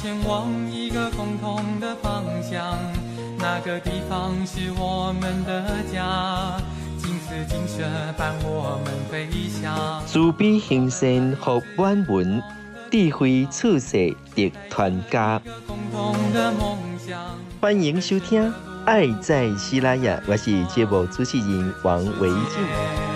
前往一个共同的方向。那个地方是我们的家，金丝金色伴我们飞翔。慈悲行善和万文，智慧处世得团家。共同的梦想。欢迎收听《爱在西拉雅》，我是节目主持人王维静。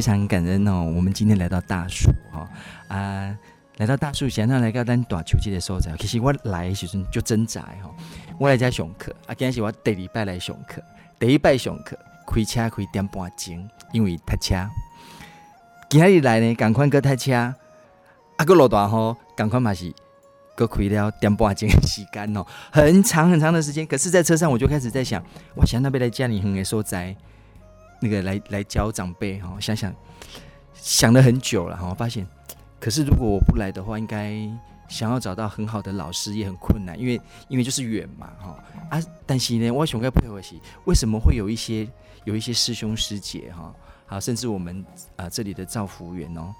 非常感恩哦！我们今天来到大树哈啊，来到大树，想要来到咱大树这个所在。其实我来的时阵就挣扎哈，我来这上课啊，今天是我第二摆来上课，第一摆上课开车开点半钟，因为塞车。今日来呢，赶快搁塞车，啊，搁落大雨，赶快嘛是搁开了点半钟的时间哦，很长很长的时间。可是，在车上我就开始在想，我想那边来家里很的所在。那个来来教长辈哈，想想想了很久了哈，发现，可是如果我不来的话，应该想要找到很好的老师也很困难，因为因为就是远嘛哈啊，但是呢，我想该配合起为什么会有一些有一些师兄师姐哈，好，甚至我们啊这里的造福员哦。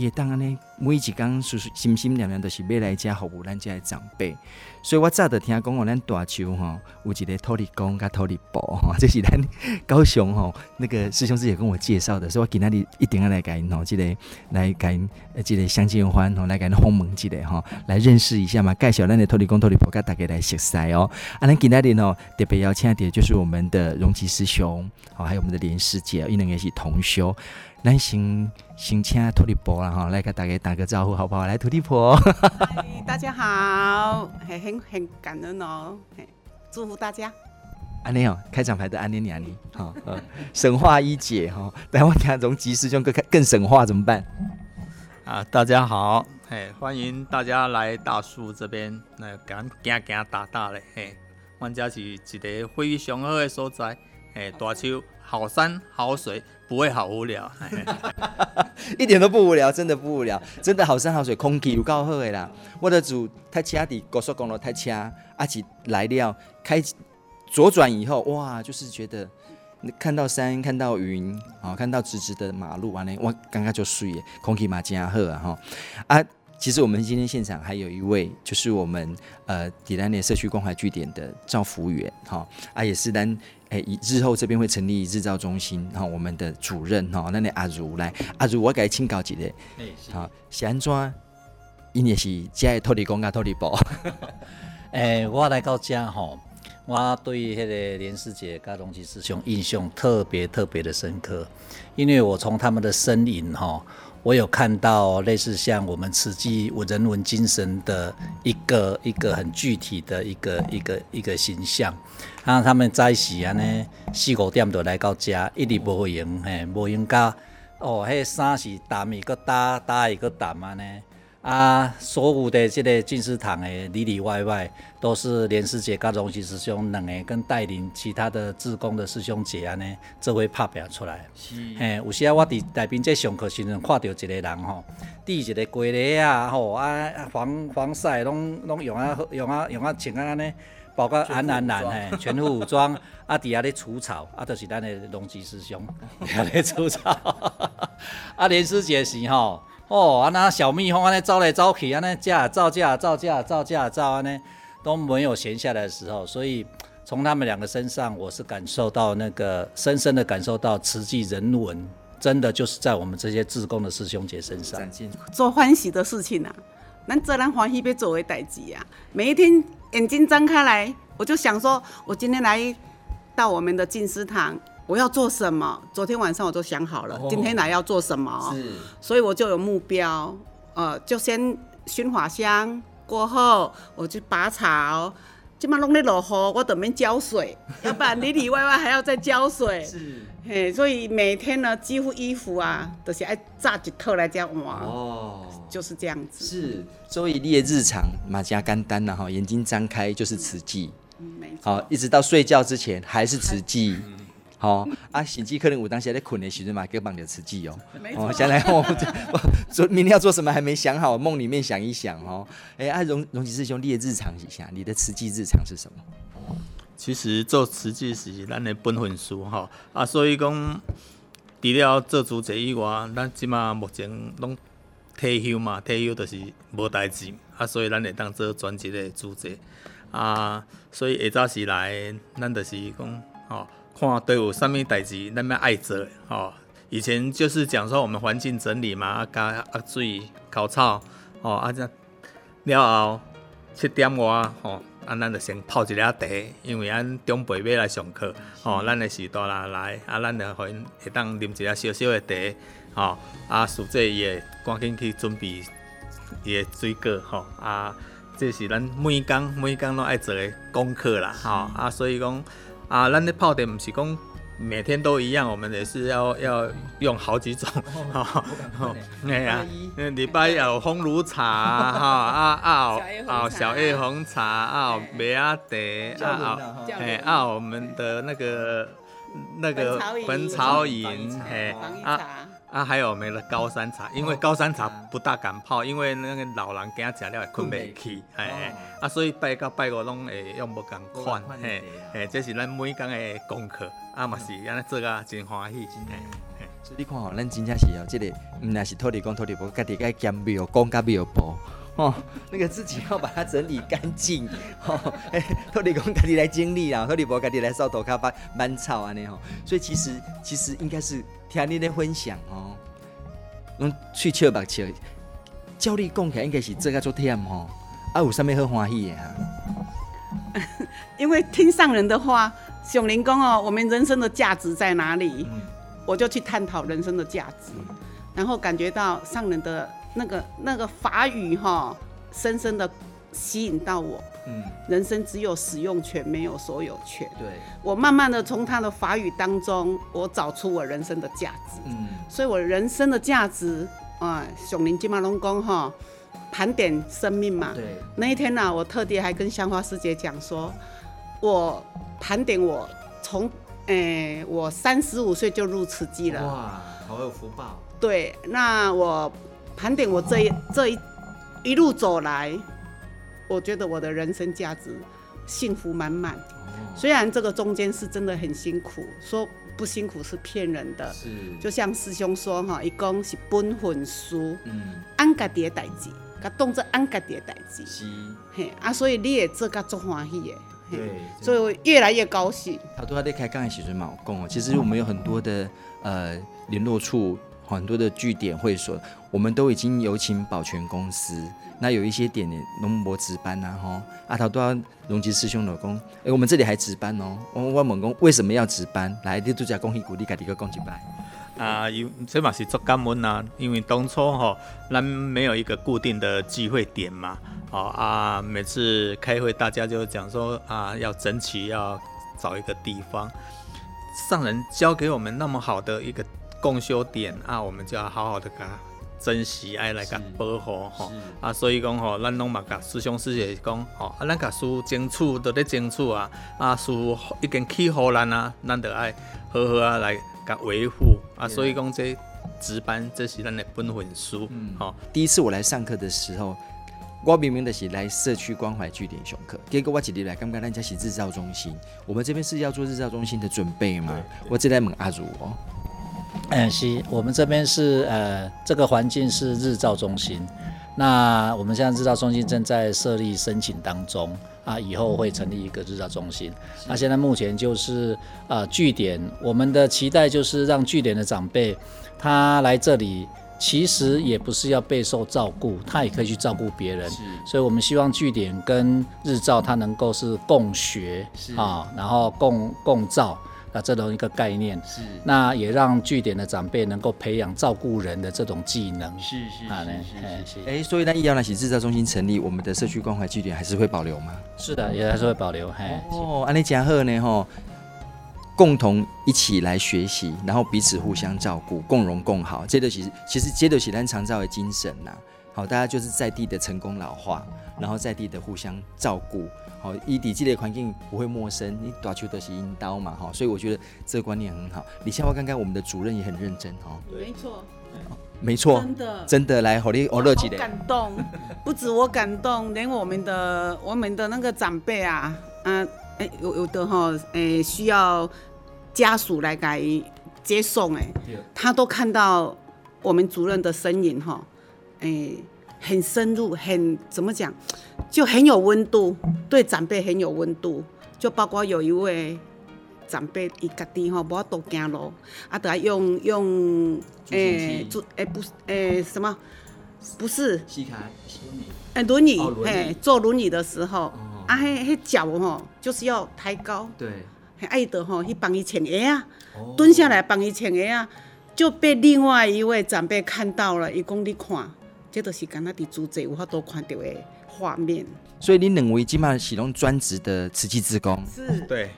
也当然呢，每一工叔叔心心念念都是要来家服务咱家的长辈，所以我早就听讲哦，咱大树吼有一个土地公甲土地婆吼，这是咱高雄吼那个师兄师姐跟我介绍的，所以我今仔日一定要来甲因吼，这个来甲因这个相见欢吼，来甲因访问一下吼，来认识一下嘛，介绍咱的土地公土地婆，甲大家来熟悉哦。啊，咱今仔日吼特别邀请的，就是我们的荣吉师兄，好，还有我们的连师姐，因两个是同修。来先先请土地婆啦哈，来给大家打个招呼好不好？来，土地婆，大家好，很很很感恩哦，祝福大家。安尼哦，开场白的安尼你安尼，好，神话一姐哈，等 我听从吉师兄更更神话怎么办？啊，大家好，嘿，欢迎大家来大树这边，来敢行行打打嘞，嘿，阮家是一个非常好的所在，哎，大树好山好水。不会好无聊，一点都不无聊，真的不无聊，真的好山好水，空气有够好的啦。我的主太车的高速公路太车，阿吉来了，开左转以后，哇，就是觉得看到山，看到云，啊，看到直直的马路，完了，我刚刚就睡了，空气嘛真好啊哈啊。其实我们今天现场还有一位，就是我们呃迪兰内社区关怀据点的赵服员哈啊，也是咱诶以日后这边会成立日照中心哈，我们的主任哈，那那阿如来阿如，我给他请教一下，好，是安怎？因也是家的土地公啊，土地婆。诶，我来到家吼，我对迄个连师姐跟荣吉师兄印象特别特别的深刻，因为我从他们的身影哈。我有看到类似像我们慈济人文精神的一个一个很具体的一个一个一个形象，啊，他们在时安尼四五点就来到家，一直无闲嘿，无闲到哦，迄衫是澹一个打打一个澹啊呢。啊，所有的这个进士堂的里里外外，都是连师姐跟荣吉师兄两个跟带领其他的志工的师兄姐安尼做伙拍拼出来。是，嘿，有时啊，我伫内边在上课时阵，看到一个人吼，戴一个鸡肋啊，吼啊防防晒拢拢用啊用啊用啊穿啊安尼，包括安安然嘿，全副武装，啊底下咧除草，啊就是咱的荣吉师兄底咧除草，啊连师姐是吼。哦，啊那小蜜蜂安尼走来走去，安尼架造架造架造架造安尼都没有闲下来的时候，所以从他们两个身上，我是感受到那个深深的感受到慈济人文，真的就是在我们这些志工的师兄姐身上做欢喜的事情啊。那自然欢喜被作为代志啊。每一天眼睛张开来，我就想说，我今天来到我们的静思堂，我要做什么？昨天晚上我都想好了，哦、今天来要做什么。是，所以我就有目标，呃，就先熏花香，过后我去拔草。今嘛拢咧落雨，我等面浇水，要不然里里外外还要再浇水。是，嘿，所以每天呢，几乎衣服啊，都、就是爱炸一套来这样换。哦，就是这样子。是，所以你的日常马加干单了哈，眼睛张开就是慈济。好，一直到睡觉之前还是慈济。好啊，甚至可能有当时在困的时阵嘛，给绑着吃鸡哦。没错。现在我做明天要做什么还没想好，梦里面想一想哦。哎、欸，啊，荣荣吉师兄，你的日常一下，你的慈济日常是什么？其实做慈济是咱的本分事哈啊，所以讲除了做主席以外，咱即马目前拢退休嘛，退休就是无代志啊，所以咱会当做专职的主席啊，所以下早时来，咱就是讲吼。看都有啥物代志，咱要爱做吼。以前就是讲说我们环境整理嘛，啊加啊水、沟草，吼啊这了后七点外吼，啊咱就先泡一下茶，因为咱长辈要来上课，吼咱的时代啦来，啊咱就会会当啉一下小小的茶，吼啊属这伊会赶紧去准备伊的水果，吼啊这是咱每工每工拢爱做的功课啦，吼啊所以讲。啊，咱的泡的不是讲每天都一样，我们也是要要用好几种，哈，哎呀，礼拜有烘炉茶，哈啊啊啊小叶红茶啊梅阿茶啊哎啊我们的那个那个本草饮，嘿啊。啊，还有没了高山茶，因为高山茶不大敢泡，因为那个老人惊食了会困袂去，啊，所以拜到拜五拢会用无共款，嘿，嘿，这是咱每工的功课，啊嘛是安尼做啊真欢喜，嘿，嘿，所以你看吼，咱真正是哦，这个毋但是土地公土地婆，家己该兼庙公甲庙婆，哦，那个自己要把它整理干净，哦，哎，土地公家己来经历啊，托你婆家己来扫土骹、搬草安尼吼，所以其实其实应该是。听你的分享哦，用喙笑目笑，照你讲起来应该是这个做忝吼，啊有啥物好欢喜的哈？因为听上人的话，上人讲哦，我们人生的价值在哪里？嗯、我就去探讨人生的价值，嗯、然后感觉到上人的那个那个法语哈，深深的吸引到我。嗯，人生只有使用权，没有所有权。对，我慢慢的从他的法语当中，我找出我人生的价值。嗯，所以我人生的价值啊，熊林金马龙宫哈，盘点生命嘛。对，那一天呢、啊，我特地还跟香花师姐讲说，我盘点我从，诶、欸，我三十五岁就入慈济了。哇，好有福报。对，那我盘点我这一这一一路走来。我觉得我的人生价值幸福满满，虽然这个中间是真的很辛苦，说不辛苦是骗人的。是，就像师兄说哈，一共是本分书，嗯，按家己的代志，甲当作按家己的代志。是，嘿啊，所以你也做甲足欢喜的，对，所以我越来越高兴。好多在开讲的时阵嘛有讲哦，其实我们有很多的呃联络处，很多的据点会所，我们都已经有请保全公司。那有一些点点拢无值班呐，吼，啊，头拄啊，荣吉师兄老公，诶、欸，我们这里还值班哦，我我问讲为什么要值班？来，你拄只恭喜鼓励家己个讲一摆。啊，有这嘛是做感恩啊，因为当初吼，咱没有一个固定的聚会点嘛，哦啊，每次开会大家就讲说啊，要争取要找一个地方，上人交给我们那么好的一个共修点啊，我们就要好好的干。珍惜爱来甲保护吼，啊，所以讲吼，咱拢嘛甲师兄师姐讲吼，啊，咱甲书争取都咧争取啊，啊，书已经起好咱啊，咱得爱好好啊来甲维护啊，所以讲这值班这是咱的本分书。嗯，好，第一次我来上课的时候，我明明的是来社区关怀据点上课，结果我一日来，感觉咱家是日照中心，我们这边是要做日照中心的准备吗，我正在问阿如哦。嗯，是我们这边是呃，这个环境是日照中心。那我们现在日照中心正在设立申请当中啊，以后会成立一个日照中心。那现在目前就是呃据点，我们的期待就是让据点的长辈他来这里其实也不是要备受照顾，他也可以去照顾别人。是所以我们希望据点跟日照它能够是共学啊，然后共共照啊这种一个概念。是那也让据点的长辈能够培养照顾人的这种技能。是是啊呢是是是哎所以呢医疗那些日照中心成立，我们的社区关怀据点还是会保留吗？是的，也还是会保留。嘿，哦，安尼加贺呢吼，共同一起来学习，然后彼此互相照顾，共荣共好。这都其实其实这都是咱长照的精神呐。好，大家就是在地的成功老化，然后在地的互相照顾。好，以地基的环境不会陌生，你打球都是引刀嘛哈，所以我觉得这个观念很好。李夏华刚刚我们的主任也很认真哈，没错，没错，真的。真的来好你我乐极的，感动，不止我感动，连我们的我们的那个长辈啊，嗯、呃，哎，有有的哈，哎，需要家属来给接送，哎，他都看到我们主任的身影哈，哎，很深入，很怎么讲，就很有温度，对长辈很有温度，就包括有一位长辈伊家己吼，无法度行路，啊，得用用诶，助诶不诶什么，不是，西卡，诶轮椅，哦轮椅。嘿，坐轮椅的时候，哦。啊，迄迄脚吼，就是要抬高，对，嘿，爱得吼去帮伊穿鞋啊，哦。蹲下来帮伊穿鞋啊，就被另外一位长辈看到了，伊讲你看，这都是敢若伫主席有法度看到的画面，所以你两位今嘛启动专职的瓷器之工，是。对，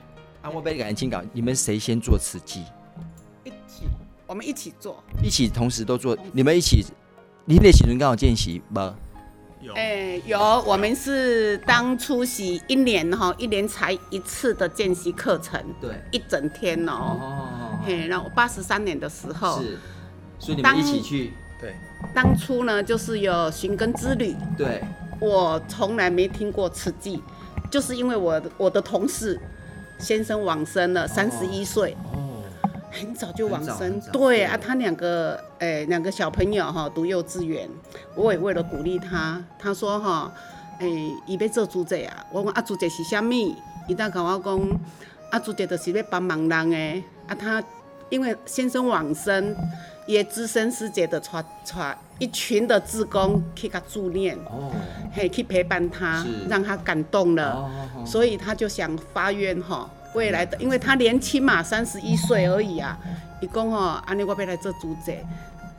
啊，我被感情搞，你们谁先做瓷器？一起，我们一起做。一起同时都做，你们一起，你那时阵刚好见习吗？有。哎、有，我们是当出席一年哈，一年才一次的见习课程，对，一整天哦。哦，嘿，然后八十三年的时候，是，所以你们一起去，对，当初呢就是有寻根之旅，对，我从来没听过慈济，就是因为我的我的同事先生往生了，三十一岁，哦，很早就往生。对对啊，他两个诶两个小朋友哈读幼稚园，我也为了鼓励他，他说哈诶伊要做主席啊，我讲啊主席是啥物？伊当跟我讲啊主席就是要帮忙人诶，啊他因为先生往生，也资深师姐的带带一群的志工去给他助念，哦，嘿去陪伴他，让他感动了。哦，所以他就想发愿哈，未来的，因为他年轻嘛，三十一岁而已啊。伊讲吼，安尼我要来做主者，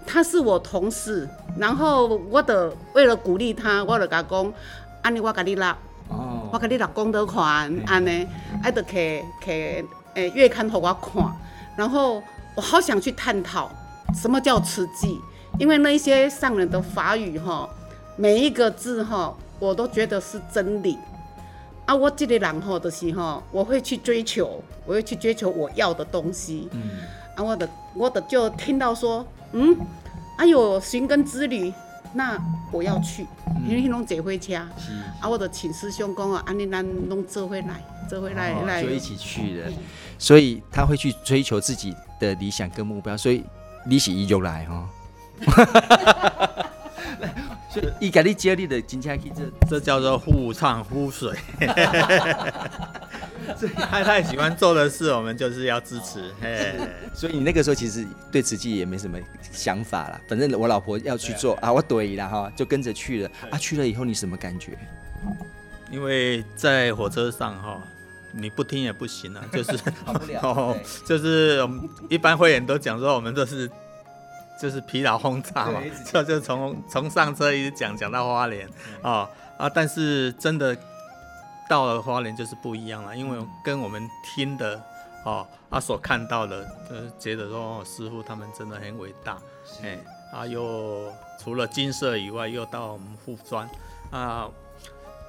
他是我同事，然后我的为了鼓励他，我就甲讲，安尼我甲你拉，哦，我甲你拉功德款，安尼，爱得摕摕诶月刊互我看，然后我好想去探讨什么叫慈济，因为那一些上人的法语哈，每一个字哈，我都觉得是真理。啊，我这个人吼，的是吼，我会去追求，我会去追求我要的东西。嗯，啊，我的我的就听到说，嗯，哎呦，寻根之旅，那我要去，因为迄种坐火车。是，啊，我的请师兄讲啊，安尼咱拢做伙来，做伙来来。哦就一起去的，所以他会去追求自己的理想跟目标，所以你是伊就来哈。所以伊甲你接你的真正去这，这叫做互唱互水。太太喜欢做的事，我们就是要支持。嘿，所以你那个时候其实对慈济也没什么想法啦，反正我老婆要去做啊，我对啦哈，就跟着去了啊。去了以后你什么感觉？因为在火车上哈，你不听也不行啊，就是 哦，就是我们一般会员都讲说，我们都是就是疲劳轰炸嘛对一直，就就从从上车一直讲讲到花莲啊啊，但是真的到了花莲就是不一样了，因为跟我们听的哦啊所看到的，就是觉得说、哦、师傅他们真的很伟大，哎啊又除了金色以外，又到我们护专啊。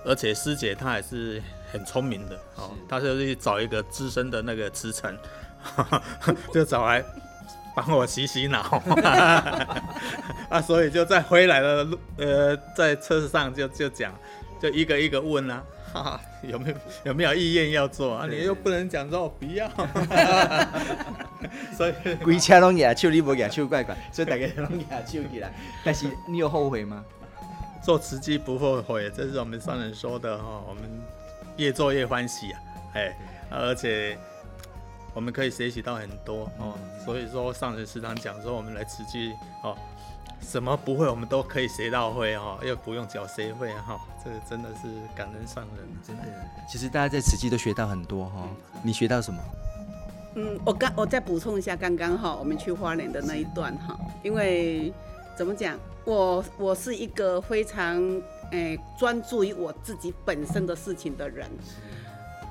而且师姐她也是很聪明的哦，她就去找一个资深的那个慈诚，就找来帮我洗洗脑 啊，所以就在回来的路，呃，在车上就就讲，就一个一个问啊，有没有有没有意愿要做啊？你又不能讲说我不要，所以规车拢举手，你无举手怪怪，所以大家拢举手起来。但是你有后悔吗？做慈济不后悔，这是我们上人说的哈。我们越做越欢喜啊，哎，而且我们可以学习到很多哦。所以说上人时常讲说，我们来慈济哦，什么不会，我们都可以学到会哈，又不用缴学费哈，这个真的是感恩上人，真的。其实大家在慈济都学到很多哈，你学到什么？嗯，我刚我再补充一下刚刚哈，我们去花莲的那一段哈，因为怎么讲，我我是一个非常诶专注于我自己本身的事情的人，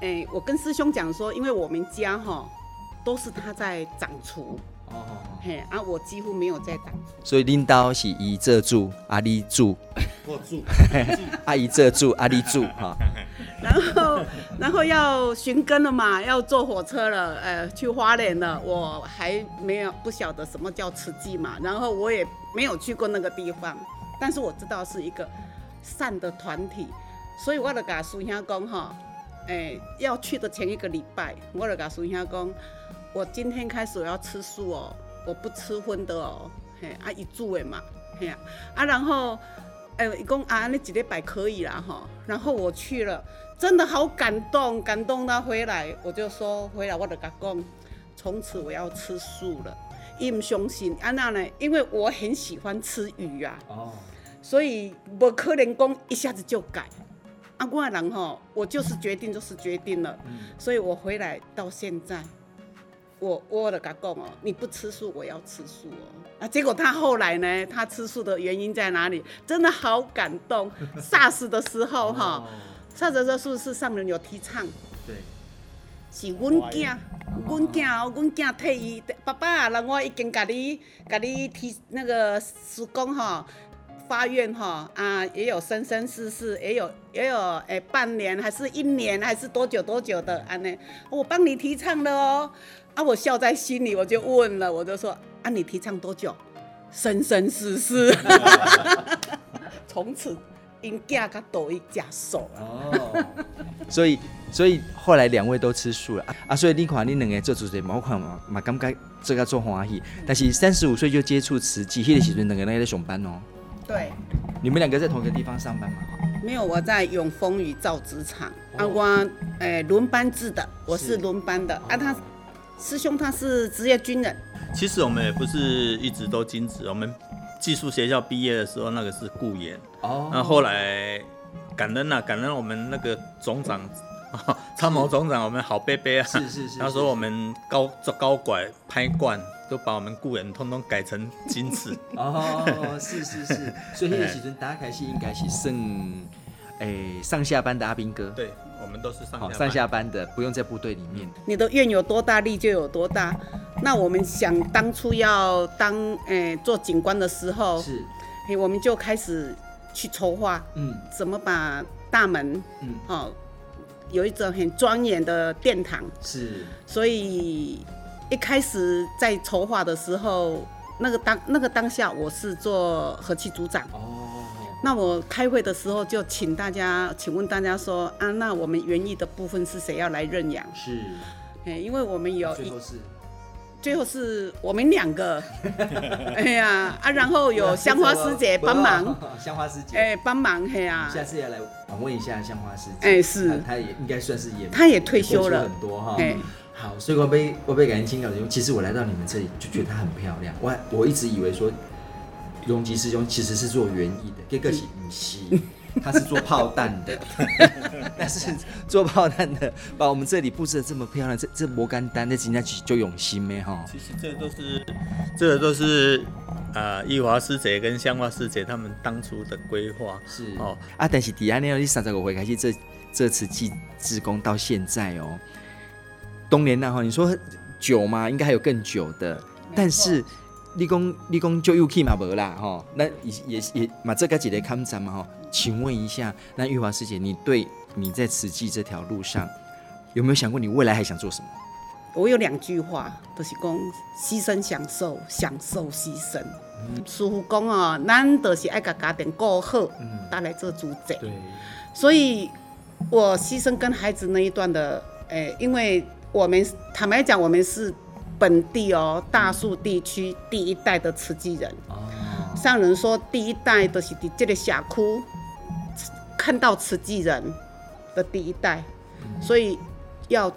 诶，我跟师兄讲说，因为我们家哈都是他在掌厨。哦，嘿啊，我几乎没有在当，所以领导是伊这住，阿里住，我住，阿姨这住，阿里住哈。然后，然后要寻根了嘛，要坐火车了，呃，去花莲了。我还没有不晓得什么叫慈济嘛，然后我也没有去过那个地方，但是我知道是一个善的团体，所以我就跟师兄讲哈，哎，要去的前一个礼拜，我就跟师兄讲。我今天开始我要吃素哦，我不吃荤的哦，嘿，啊一煮的嘛，嘿啊，啊然后，哎、欸，一共啊那几礼拜可以啦哈，然后我去了，真的好感动，感动到回来，我就说回来我的甲讲，从此我要吃素了，伊唔相信，啊那呢，因为我很喜欢吃鱼啊，哦，所以无可能讲一下子就改，啊我人吼，我就是决定就是决定了，嗯、所以我回来到现在。我我的甲讲哦，你不吃素，我要吃素哦。啊，结果他后来呢，他吃素的原因在哪里？真的好感动。SARS 的时候哈的时候是上人有提倡，对，是阮囝，阮囝哦，阮囝替伊，爸爸，让我已经甲你，甲你提那个师公哈。发愿哈啊，也有生生世世，也有也有诶、欸，半年还是一年还是多久多久的安呢？我帮你提倡了哦，啊，我笑在心里，我就问了，我就说啊，你提倡多久？生生世世，从此因嫁个抖一家手哦，所以所以后来两位都吃素了啊，所以你看你两个做主持人，冇看嘛嘛感觉这个做欢喜，但是三十五岁就接触慈济，迄个时阵两个人在上班哦。对，你们两个在同一个地方上班吗？没有，我在永丰宇造纸厂。啊，我诶轮班制的，我是轮班的。啊，他师兄他是职业军人。其实我们也不是一直都兼职，我们技术学校毕业的时候那个是顾炎。哦。那后来感恩啊，感恩我们那个总长。参谋总长，我们好贝贝啊！是是是。他说我们高做高拐拍惯，都把我们雇人通通改成金子。哦，是是是。所以那个时阵大家开始应该是剩，诶，上下班的阿兵哥。对，我们都是上下班上下班的，不用在部队里面。你的愿有多大，力就有多大。那我们想当初要当诶做警官的时候，是，我们就开始去筹划，嗯，怎么把大门，嗯，哦。有一种很庄严的殿堂，是，所以一开始在筹划的时候，那个当那个当下，我是做和气组长。哦，那我开会的时候就请大家，请问大家说啊，那我们园艺的部分是谁要来认养？是，哎，因为我们有一。最后是我们两个，哎呀啊，然后有香花师姐帮忙，香花师姐。哎帮忙嘿呀，下次要来访问一下香花师姐，哎是，她也应该算是也，她也退休了。很多哈，好，所以我被我被感恩请教的，其实我来到你们这里就觉得她很漂亮，我我一直以为说荣吉师兄其实是做园艺的，这个是不是？他是做炮弹的，但是做炮弹的把我们这里布置的这么漂亮，这这摩干丹那人家就用心没哈。其实这都是，这个都是呃，玉华师姐跟香花师姐他们当初的规划是哦啊，但是底下那你三十五回开始这这次祭志工到现在哦，冬年那哈，你说久吗？应该还有更久的，但是。立功立功就又去嘛无啦哈，那也也也嘛这个几个看展嘛哈，请问一下，那玉华师姐，你对你在慈济这条路上有没有想过你未来还想做什么？我有两句话，都、就是讲牺牲享受，享受牺牲。师父讲哦，咱都是爱甲家庭过好，带来做主宰。对，所以我牺牲跟孩子那一段的，诶、欸，因为我们坦白讲，我们是。本地哦，大树地区第一代的慈济人，上人说第一代都是在这个峡谷看到慈济人的第一代，所以要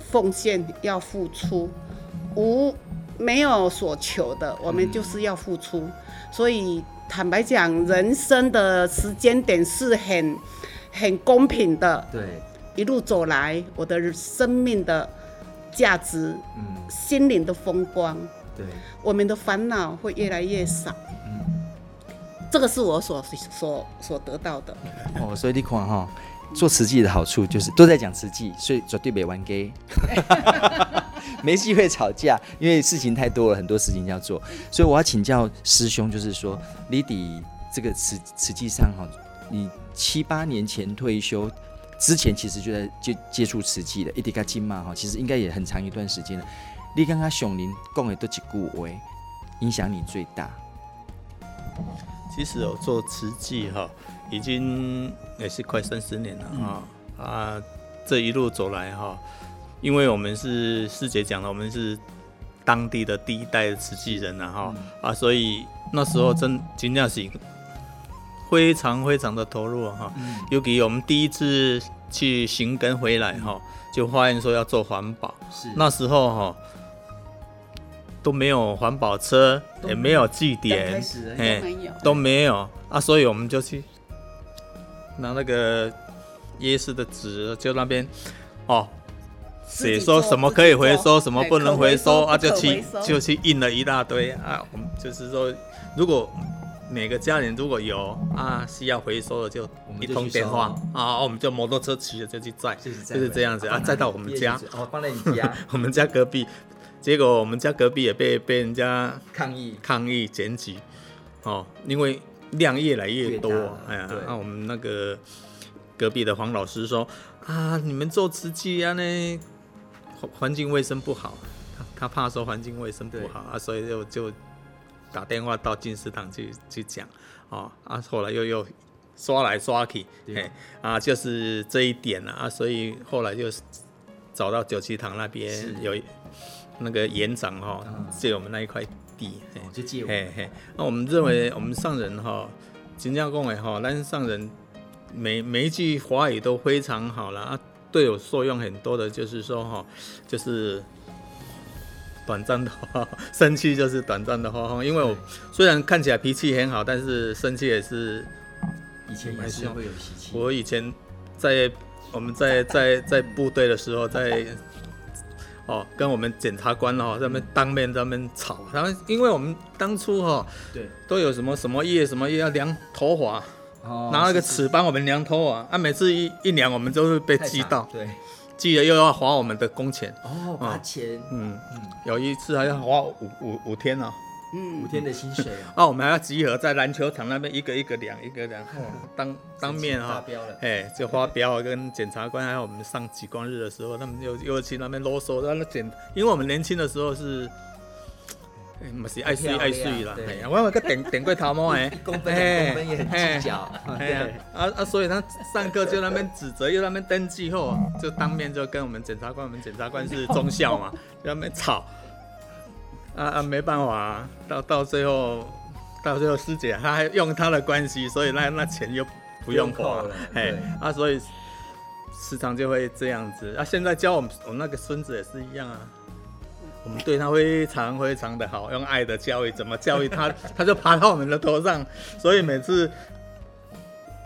奉献，要付出，无没有所求的，我们就是要付出。嗯、所以坦白讲，人生的时间点是很很公平的。对，一路走来，我的生命的价值，嗯，心灵的风光，对，我们的烦恼会越来越少。嗯，这个是我所所所得到的。哦，所以你看哈，做慈济的好处就是都在讲慈济，所以绝对别玩 gay。没机会吵架，因为事情太多了，很多事情要做，所以我要请教师兄，就是说，李迪这个慈慈济上哈，你七八年前退休之前，其实就在接接触瓷器的，一直到今嘛哈，其实应该也很长一段时间了。你刚刚熊林讲的都几句话，影响你最大？其实我做瓷器哈，已经也是快三十年了哈、嗯、啊，这一路走来哈。因为我们是师姐讲了，我们是当地的第一代的慈济人了，哈啊，所以那时候真真的是非常非常的投入哈。尤其我们第一次去寻根回来哈，就发现说要做环保，那时候哈都没有环保车，也没有据点，哎，都没有啊，所以我们就去拿那个椰丝的纸，就那边哦。写说什么可以回收，什么不能回收啊？就去就去印了一大堆啊！我们就是说，如果每个家人如果有啊需要回收的，就一通电话啊，我们就摩托车骑着就去载，就是这样子啊，载到我们家。哦，放在你家，我们家隔壁。结果我们家隔壁也被被人家抗议抗议检举哦，因为量越来越多。哎呀，那我们那个隔壁的黄老师说啊，你们做瓷器啊呢？环境卫生不好，他他怕说环境卫生不好啊，所以就就打电话到进士堂去去讲，哦啊，后来又又刷来刷去，嘿啊，就是这一点啊，所以后来就找到九七堂那边有那个园长哈，借我们那一块地，就借我，嘿嘿，那我们认为我们上人哈，金家公委哈，但上人每每一句话语都非常好了啊。对我作用很多的，就是说哈，就是短暂的话，生气就是短暂的话，因为我虽然看起来脾气很好，但是生气也是以前也是会有脾气。我以前在我们在在在部队的时候，在哦跟我们检察官哦在那边当面在那边吵，他们因为我们当初哈对都有什么什么业什么业要量头发。拿那个尺帮我们量头啊，啊，每次一一量，我们都会被击到，对，记得又要花我们的工钱，哦，花钱，嗯嗯，有一次还要花五五五天呢，嗯，五天的薪水哦，啊，我们还要集合在篮球场那边一个一个量，一个量，当当面哈，哎，就发飙，跟检察官还有我们上极光日的时候，他们又又去那边啰嗦，让那检，因为我们年轻的时候是。唔是爱水爱水啦，系啊，我有个顶 顶过头毛诶，公分公分也很计较，啊。啊，所以他上课就那边指责，又那边登记后，就当面就跟我们检察官，我们检察官是中校嘛，就那边吵，啊啊，没办法啊，到到最后，到最后师姐她还用她的关系，所以那那钱又不用花。了，哎，啊，所以时常就会这样子，啊，现在教我们我那个孙子也是一样啊。我们对他非常非常的好，用爱的教育，怎么教育他，他就爬到我们的头上，所以每次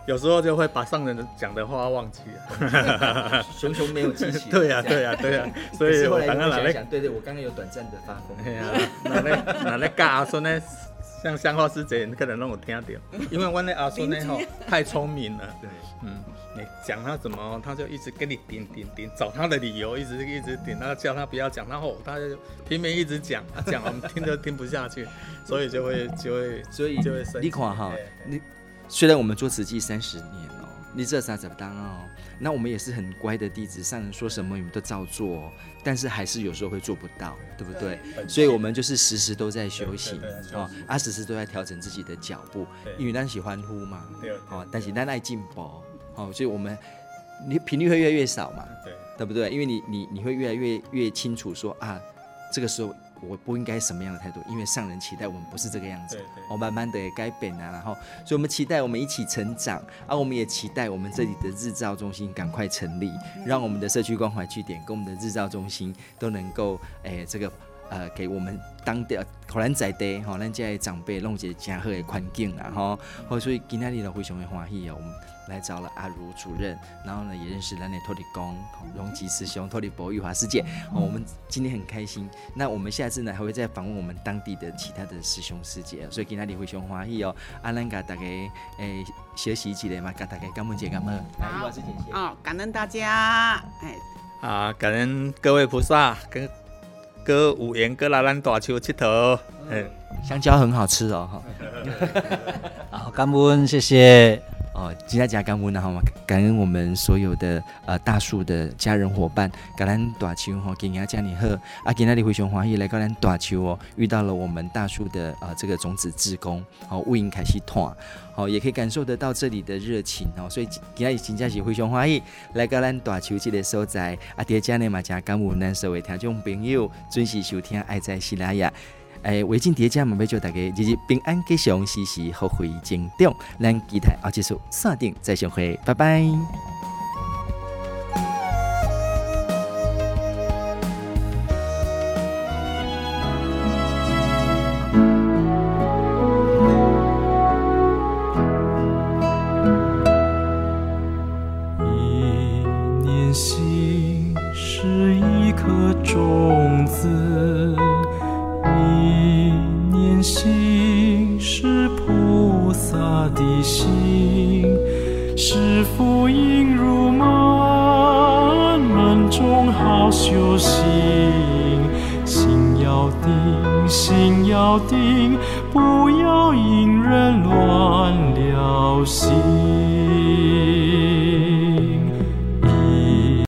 有时候就会把上人讲的话忘记了。熊熊没有记起。对呀、啊，对呀、啊，对呀、啊。所以我刚刚哪来？对对，我刚刚有短暂的发疯。对呀，拿来拿来教阿孙呢？像香花师姐，你可能让我听到，因为我那阿叔呢吼太聪明了。对，嗯。你讲他怎么，他就一直跟你顶顶顶，找他的理由，一直一直顶，他叫他不要讲，然后他就拼命一直讲，他 讲我们听都听不下去，所以就会就会所以就会生气。你看哈，你虽然我们做慈济三十年哦，你这啥怎么当哦？那我们也是很乖的弟子，上人说什么你们都照做，但是还是有时候会做不到，对不对？所以我们就是时时都在修行哦，啊时时都在调整自己的脚步，因为咱喜欢呼嘛，哦，但是咱爱进步。哦，所以我们你频率会越来越少嘛，对，对不对？因为你你你会越来越越清楚说啊，这个时候我不应该什么样的态度，因为上人期待我们不是这个样子，我慢慢的也改变啊，然后所以我们期待我们一起成长，而、啊、我们也期待我们这里的日照中心赶快成立，让我们的社区关怀据点跟我们的日照中心都能够诶这个呃给我们当地可能在地吼，咱这些长辈弄一个真好的环境啊吼，好，所以今天你都非常的欢喜哦，我们来找了阿如主任，然后呢也认识咱的土地公荣吉师兄、土地伯玉华师姐，哦，我们今天很开心。那我们下次呢还会再访问我们当地的其他的师兄师姐，所以今天你非常欢喜哦。阿兰嘎大家诶学习起来嘛，嘎大家感恩节感恩。好，哦，感恩大家，哎，啊，感恩各位菩萨跟。哥五元哥来咱大树佚佗，嗯，香蕉很好吃哦，哈，好，感恩，谢谢。哦，今天加感恩，好吗？感恩我们所有的呃大树的家人伙伴，感恩大树哈，今天家你好，啊，今天你非常欢喜来到咱大树哦，遇到了我们大树的呃这个种子志工，好，为因开始团，好，也可以感受得到这里的热情哦，所以今天真正是非常欢喜来到咱大树这个所在，啊，爹家呢嘛加感恩咱所有听众朋友准时收听爱在西拉雅。诶，围巾叠加嘛，要祝大家日日平安吉祥，时时福慧增长。咱期待后结束，锁定再相会，拜拜。